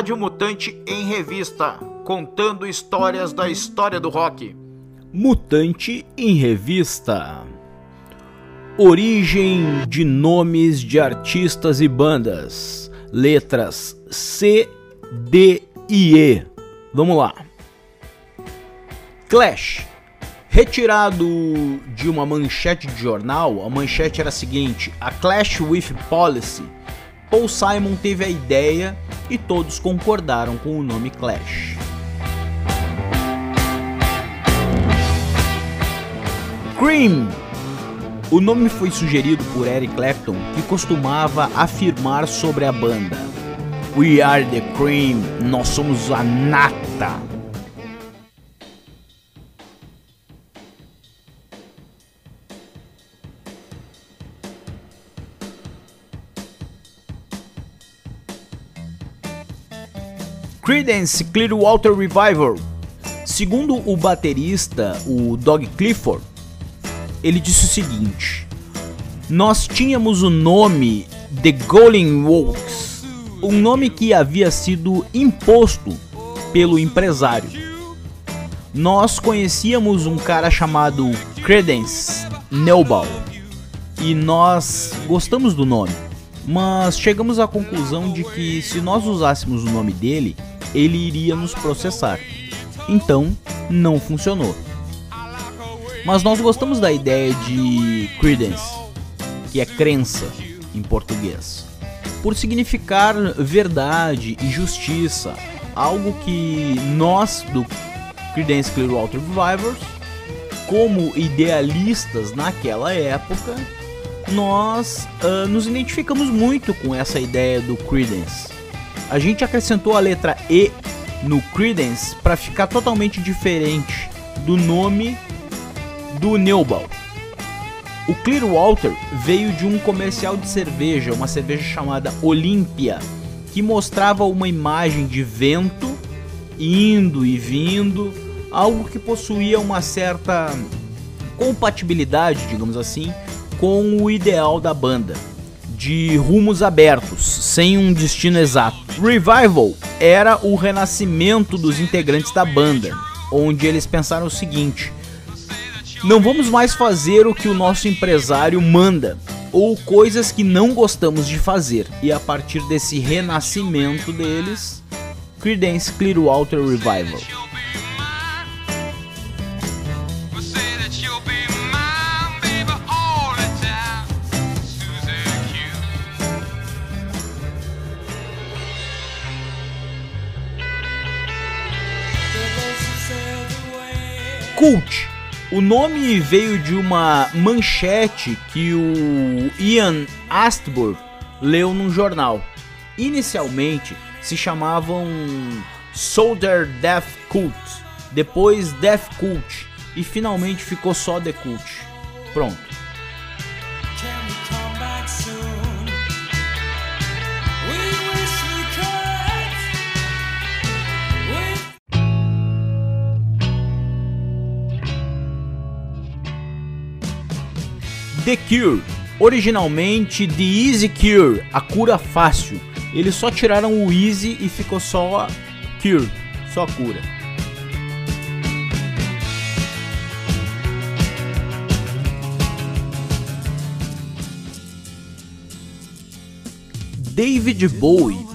Rádio Mutante em Revista, contando histórias da história do rock. Mutante em Revista. Origem de nomes de artistas e bandas. Letras C, D e E. Vamos lá. Clash. Retirado de uma manchete de jornal, a manchete era a seguinte: A Clash with Policy. Paul Simon teve a ideia e todos concordaram com o nome Clash. Cream. O nome foi sugerido por Eric Clapton, que costumava afirmar sobre a banda: We are the cream, nós somos a nata. Creedence Clearwater Revival. Segundo o baterista, o Doug Clifford, ele disse o seguinte: Nós tínhamos o nome The Golden Wolves, um nome que havia sido imposto pelo empresário. Nós conhecíamos um cara chamado Credence Neubal e nós gostamos do nome, mas chegamos à conclusão de que se nós usássemos o nome dele, ele iria nos processar. Então, não funcionou. Mas nós gostamos da ideia de credence, que é crença em português, por significar verdade e justiça, algo que nós do Creedence Clearwater Revivers, como idealistas naquela época, nós uh, nos identificamos muito com essa ideia do Creedence a gente acrescentou a letra E no Credence para ficar totalmente diferente do nome do Neubal. O Clearwater veio de um comercial de cerveja, uma cerveja chamada Olympia, que mostrava uma imagem de vento indo e vindo, algo que possuía uma certa compatibilidade, digamos assim, com o ideal da banda de rumos abertos, sem um destino exato. Revival era o renascimento dos integrantes da banda, onde eles pensaram o seguinte: não vamos mais fazer o que o nosso empresário manda ou coisas que não gostamos de fazer. E a partir desse renascimento deles, Creedence Clearwater Revival. Cult. O nome veio de uma manchete que o Ian Astbury leu num jornal. Inicialmente se chamavam Soldier Death Cult, depois Death Cult e finalmente ficou só The Cult. Pronto. The Cure, originalmente The Easy Cure, a cura fácil. Eles só tiraram o Easy e ficou só Cure, só cura. David Bowie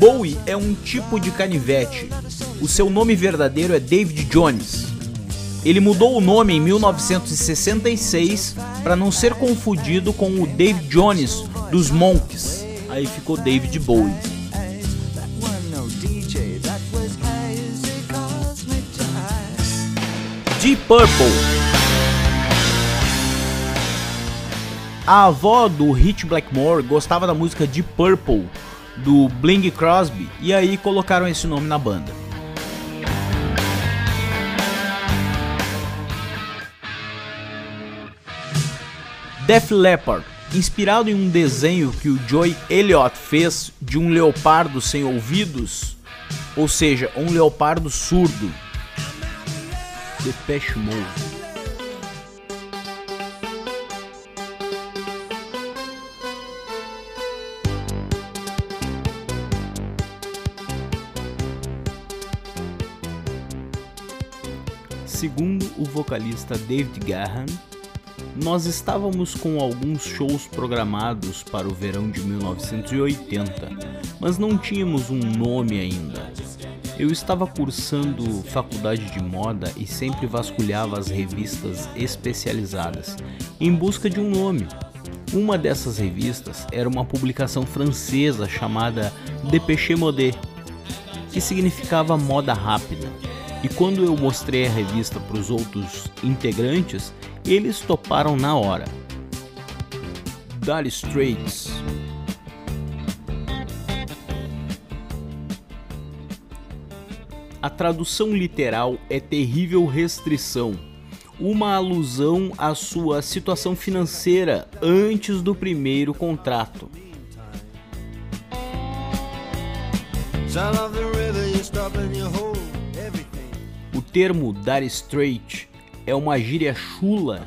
Bowie é um tipo de canivete. O seu nome verdadeiro é David Jones. Ele mudou o nome em 1966 para não ser confundido com o David Jones dos Monks. Aí ficou David Bowie. Deep Purple. A avó do Hit Blackmore gostava da música Deep Purple do Bling Crosby e aí colocaram esse nome na banda. Def Leppard, inspirado em um desenho que o Joy Elliott fez de um leopardo sem ouvidos, ou seja, um leopardo surdo. Depeche Mode. Segundo o vocalista David Gahan, nós estávamos com alguns shows programados para o verão de 1980, mas não tínhamos um nome ainda. Eu estava cursando faculdade de moda e sempre vasculhava as revistas especializadas em busca de um nome. Uma dessas revistas era uma publicação francesa chamada Dépêché Mode, que significava moda rápida. E quando eu mostrei a revista para os outros integrantes, eles toparam na hora. Dire Straits. A tradução literal é terrível restrição, uma alusão à sua situação financeira antes do primeiro contrato. Termo Dire Straits é uma gíria chula.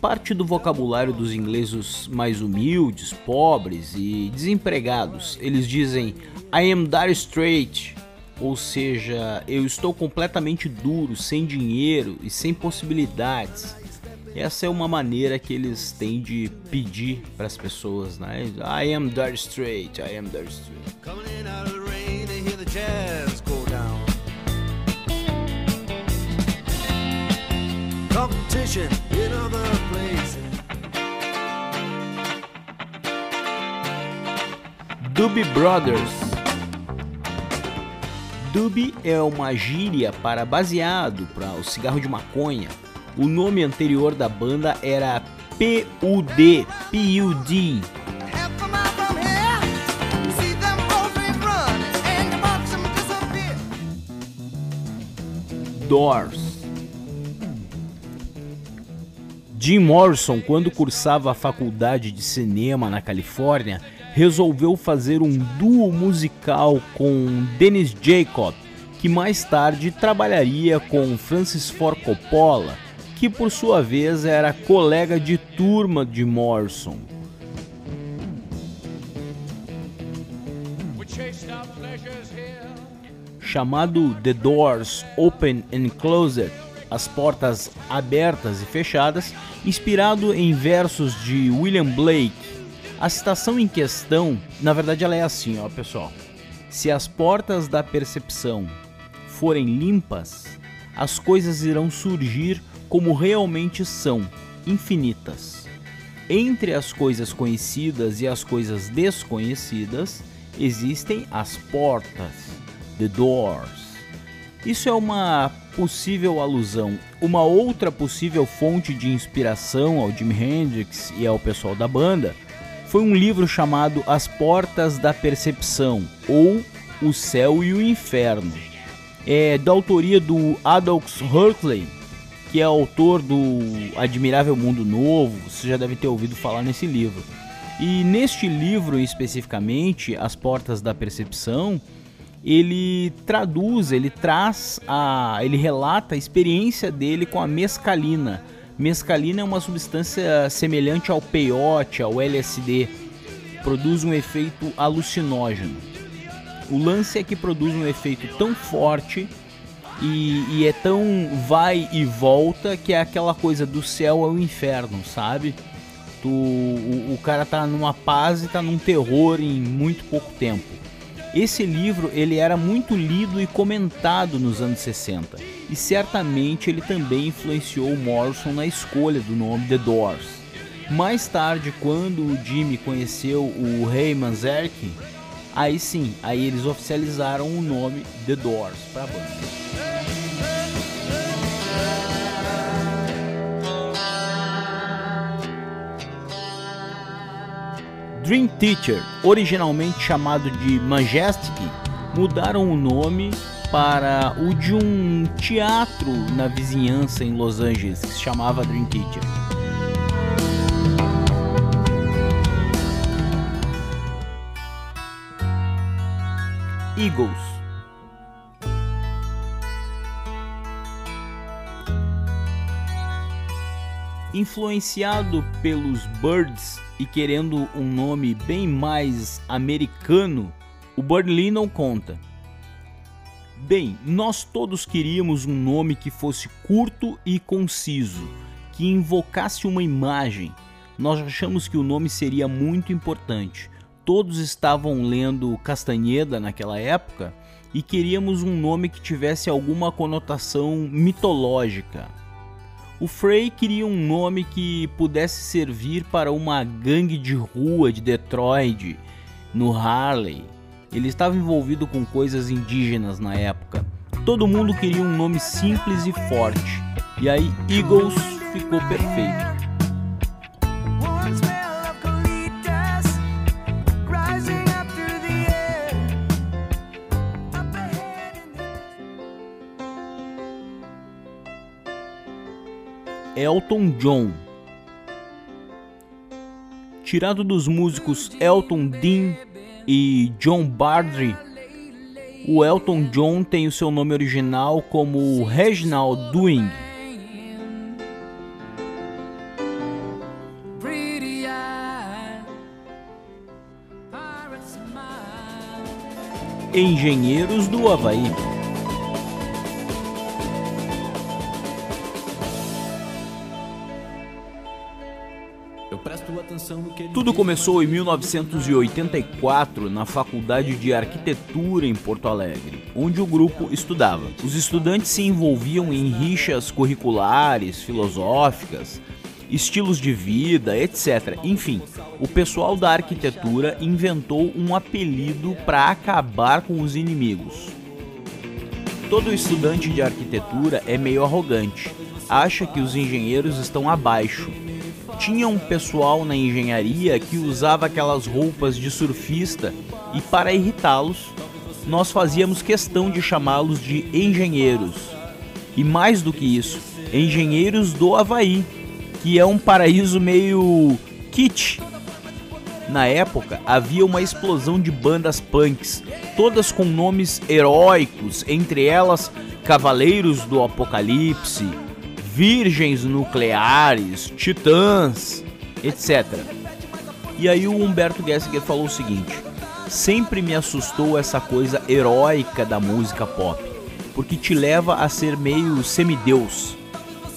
Parte do vocabulário dos ingleses mais humildes, pobres e desempregados. Eles dizem I am dire straight, ou seja, eu estou completamente duro, sem dinheiro e sem possibilidades. Essa é uma maneira que eles têm de pedir para as pessoas, né? I am dire straight, I am dire straight. Competition in other places. Doobie Brothers. Doobie é uma gíria para baseado, para o cigarro de maconha. O nome anterior da banda era PUD, PUD. Doors. Jim Morrison, quando cursava a faculdade de cinema na Califórnia, resolveu fazer um duo musical com Dennis Jacob, que mais tarde trabalharia com Francis Ford Coppola, que por sua vez era colega de turma de Morrison. Chamado The Doors Open and Closed, as portas abertas e fechadas, inspirado em versos de William Blake. A citação em questão, na verdade, ela é assim, ó, pessoal. Se as portas da percepção forem limpas, as coisas irão surgir como realmente são, infinitas. Entre as coisas conhecidas e as coisas desconhecidas existem as portas, the doors. Isso é uma possível alusão. Uma outra possível fonte de inspiração ao Jimi Hendrix e ao pessoal da banda foi um livro chamado As Portas da Percepção ou O Céu e o Inferno. É da autoria do Adolf Huxley, que é autor do Admirável Mundo Novo. Você já deve ter ouvido falar nesse livro. E neste livro especificamente, As Portas da Percepção, ele traduz, ele traz a, ele relata a experiência dele com a mescalina. Mescalina é uma substância semelhante ao peiote, ao LSD, produz um efeito alucinógeno. O lance é que produz um efeito tão forte e, e, é tão vai e volta que é aquela coisa do céu ao inferno, sabe? Tu, o, o cara tá numa paz e tá num terror em muito pouco tempo. Esse livro ele era muito lido e comentado nos anos 60 e certamente ele também influenciou Morrison na escolha do nome The Doors. Mais tarde, quando o Jimmy conheceu o Ray Manzarek, aí sim, aí eles oficializaram o nome The Doors para a banda. Dream Teacher, originalmente chamado de Majestic, mudaram o nome para o de um teatro na vizinhança em Los Angeles que se chamava Dream Teacher. Eagles Influenciado pelos Birds e querendo um nome bem mais americano, o Bird Lee não conta. Bem, nós todos queríamos um nome que fosse curto e conciso, que invocasse uma imagem. Nós achamos que o nome seria muito importante. Todos estavam lendo Castanheda naquela época e queríamos um nome que tivesse alguma conotação mitológica. O Frey queria um nome que pudesse servir para uma gangue de rua de Detroit, no Harley. Ele estava envolvido com coisas indígenas na época. Todo mundo queria um nome simples e forte. E aí Eagles ficou perfeito. Elton John. Tirado dos músicos Elton Dean e John Bardry, o Elton John tem o seu nome original como Reginald Doing. Engenheiros do Havaí. Tudo começou em 1984 na Faculdade de Arquitetura em Porto Alegre, onde o grupo estudava. Os estudantes se envolviam em rixas curriculares, filosóficas, estilos de vida, etc. Enfim, o pessoal da arquitetura inventou um apelido para acabar com os inimigos. Todo estudante de arquitetura é meio arrogante, acha que os engenheiros estão abaixo tinha um pessoal na engenharia que usava aquelas roupas de surfista e para irritá-los, nós fazíamos questão de chamá-los de engenheiros. E mais do que isso, engenheiros do Havaí, que é um paraíso meio kit. Na época havia uma explosão de bandas punks, todas com nomes heróicos, entre elas Cavaleiros do Apocalipse, virgens nucleares, titãs, etc. E aí o Humberto Gessinger falou o seguinte: sempre me assustou essa coisa heróica da música pop, porque te leva a ser meio semideus.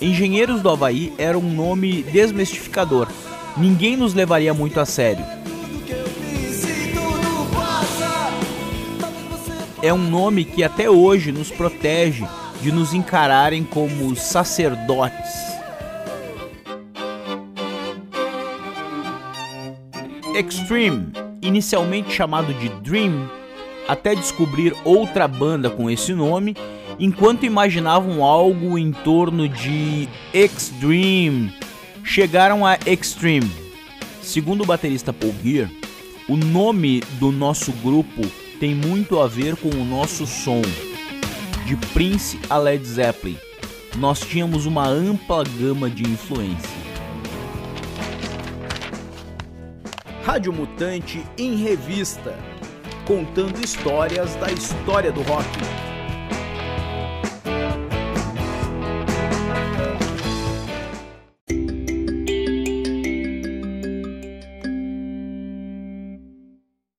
Engenheiros do Havaí era um nome desmistificador. Ninguém nos levaria muito a sério. É um nome que até hoje nos protege de nos encararem como sacerdotes. Extreme, inicialmente chamado de Dream, até descobrir outra banda com esse nome, enquanto imaginavam algo em torno de Extreme, chegaram a Extreme. Segundo o baterista Paul Gear, o nome do nosso grupo tem muito a ver com o nosso som de Prince a Led Zeppelin, nós tínhamos uma ampla gama de influência. Rádio Mutante em Revista contando histórias da história do rock.